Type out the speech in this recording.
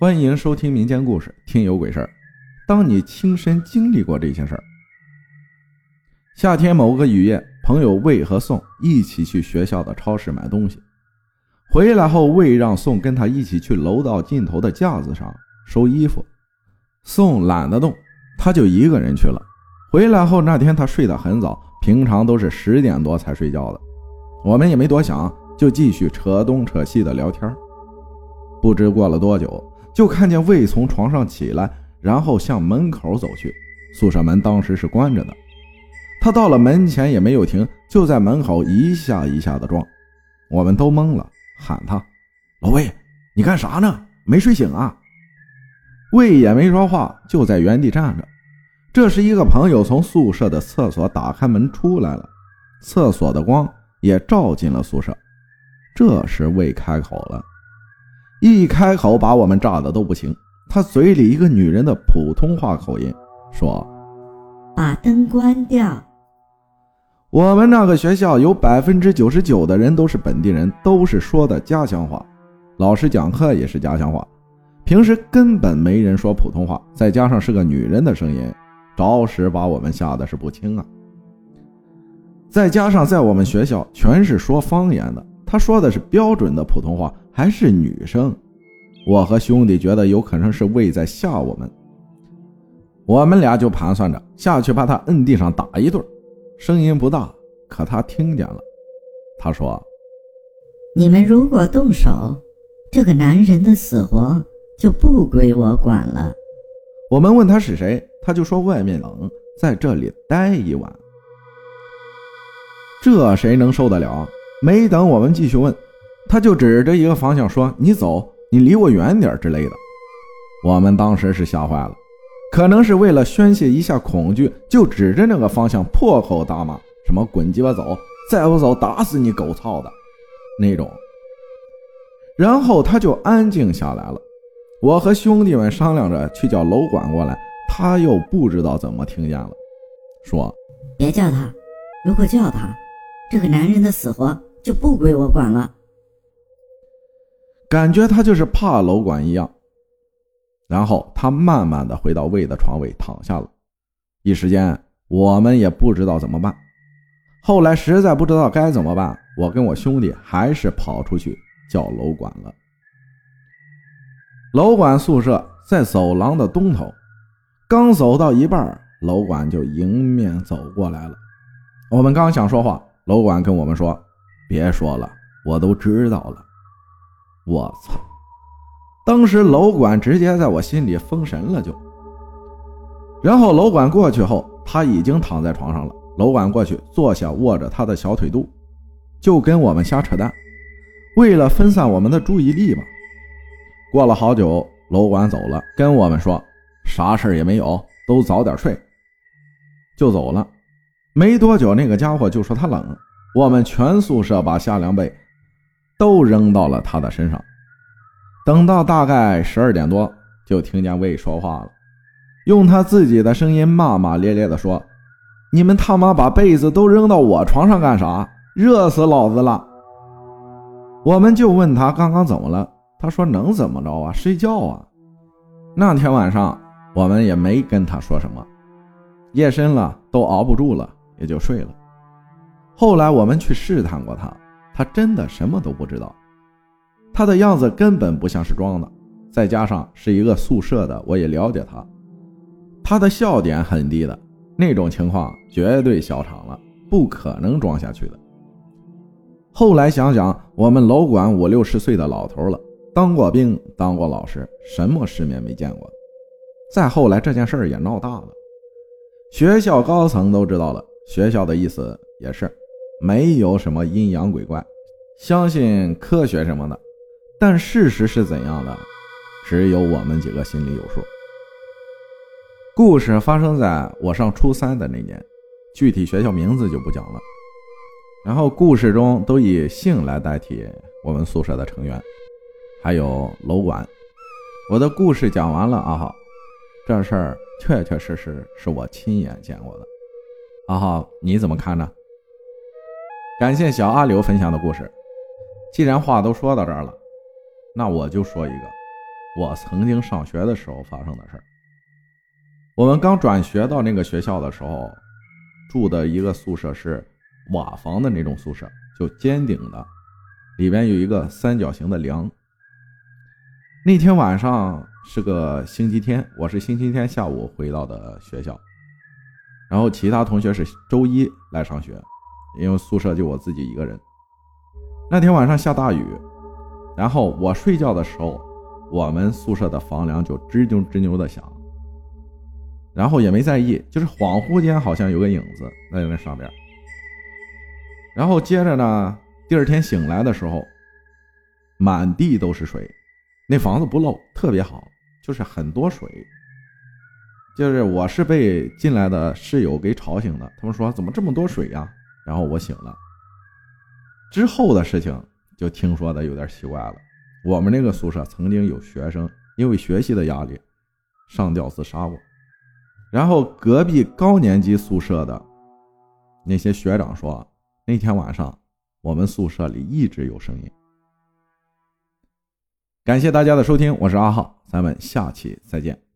欢迎收听民间故事，听有鬼事儿。当你亲身经历过这些事儿。夏天某个雨夜，朋友魏和宋一起去学校的超市买东西，回来后，魏让宋跟他一起去楼道尽头的架子上收衣服。宋懒得动，他就一个人去了。回来后那天他睡得很早，平常都是十点多才睡觉的。我们也没多想，就继续扯东扯西的聊天。不知过了多久。就看见魏从床上起来，然后向门口走去。宿舍门当时是关着的，他到了门前也没有停，就在门口一下一下的撞。我们都懵了，喊他：“老魏，你干啥呢？没睡醒啊？”魏也没说话，就在原地站着。这时，一个朋友从宿舍的厕所打开门出来了，厕所的光也照进了宿舍。这时，魏开口了。一开口把我们炸的都不行，他嘴里一个女人的普通话口音说：“把灯关掉。”我们那个学校有百分之九十九的人都是本地人，都是说的家乡话，老师讲课也是家乡话，平时根本没人说普通话，再加上是个女人的声音，着实把我们吓得是不轻啊。再加上在我们学校全是说方言的，他说的是标准的普通话。还是女生，我和兄弟觉得有可能是魏在吓我们，我们俩就盘算着下去把他摁地上打一顿，声音不大，可他听见了。他说：“你们如果动手，这个男人的死活就不归我管了。”我们问他是谁，他就说外面冷，在这里待一晚。这谁能受得了？没等我们继续问。他就指着一个方向说：“你走，你离我远点之类的。”我们当时是吓坏了，可能是为了宣泄一下恐惧，就指着那个方向破口大骂：“什么滚鸡巴走，再不走打死你狗操的！”那种。然后他就安静下来了。我和兄弟们商量着去叫楼管过来，他又不知道怎么听见了，说：“别叫他，如果叫他，这个男人的死活就不归我管了。”感觉他就是怕楼管一样，然后他慢慢的回到魏的床位躺下了。一时间我们也不知道怎么办。后来实在不知道该怎么办，我跟我兄弟还是跑出去叫楼管了。楼管宿舍在走廊的东头，刚走到一半，楼管就迎面走过来了。我们刚想说话，楼管跟我们说：“别说了，我都知道了。”我操！当时楼管直接在我心里封神了，就。然后楼管过去后，他已经躺在床上了。楼管过去坐下，握着他的小腿肚，就跟我们瞎扯淡，为了分散我们的注意力吧。过了好久，楼管走了，跟我们说啥事也没有，都早点睡，就走了。没多久，那个家伙就说他冷，我们全宿舍把夏凉被。都扔到了他的身上。等到大概十二点多，就听见魏说话了，用他自己的声音骂骂咧咧地说：“你们他妈把被子都扔到我床上干啥？热死老子了！”我们就问他刚刚怎么了，他说：“能怎么着啊？睡觉啊。”那天晚上我们也没跟他说什么，夜深了都熬不住了，也就睡了。后来我们去试探过他。他真的什么都不知道，他的样子根本不像是装的，再加上是一个宿舍的，我也了解他，他的笑点很低的那种情况，绝对笑场了，不可能装下去的。后来想想，我们楼管五六十岁的老头了，当过兵，当过老师，什么世面没见过。再后来这件事也闹大了，学校高层都知道了，学校的意思也是。没有什么阴阳鬼怪，相信科学什么的，但事实是怎样的，只有我们几个心里有数。故事发生在我上初三的那年，具体学校名字就不讲了。然后故事中都以姓来代替我们宿舍的成员，还有楼管。我的故事讲完了，阿浩，这事儿确确实实是我亲眼见过的。阿浩，你怎么看呢？感谢小阿刘分享的故事。既然话都说到这儿了，那我就说一个。我曾经上学的时候发生的事儿。我们刚转学到那个学校的时候，住的一个宿舍是瓦房的那种宿舍，就尖顶的，里边有一个三角形的梁。那天晚上是个星期天，我是星期天下午回到的学校，然后其他同学是周一来上学，因为宿舍就我自己一个人。那天晚上下大雨，然后我睡觉的时候，我们宿舍的房梁就吱扭吱扭的响，然后也没在意，就是恍惚间好像有个影子在那上边。然后接着呢，第二天醒来的时候，满地都是水。那房子不漏，特别好，就是很多水。就是我是被进来的室友给吵醒的，他们说怎么这么多水呀？然后我醒了。之后的事情就听说的有点奇怪了。我们那个宿舍曾经有学生因为学习的压力上吊自杀过。然后隔壁高年级宿舍的那些学长说，那天晚上我们宿舍里一直有声音。感谢大家的收听，我是阿浩，咱们下期再见。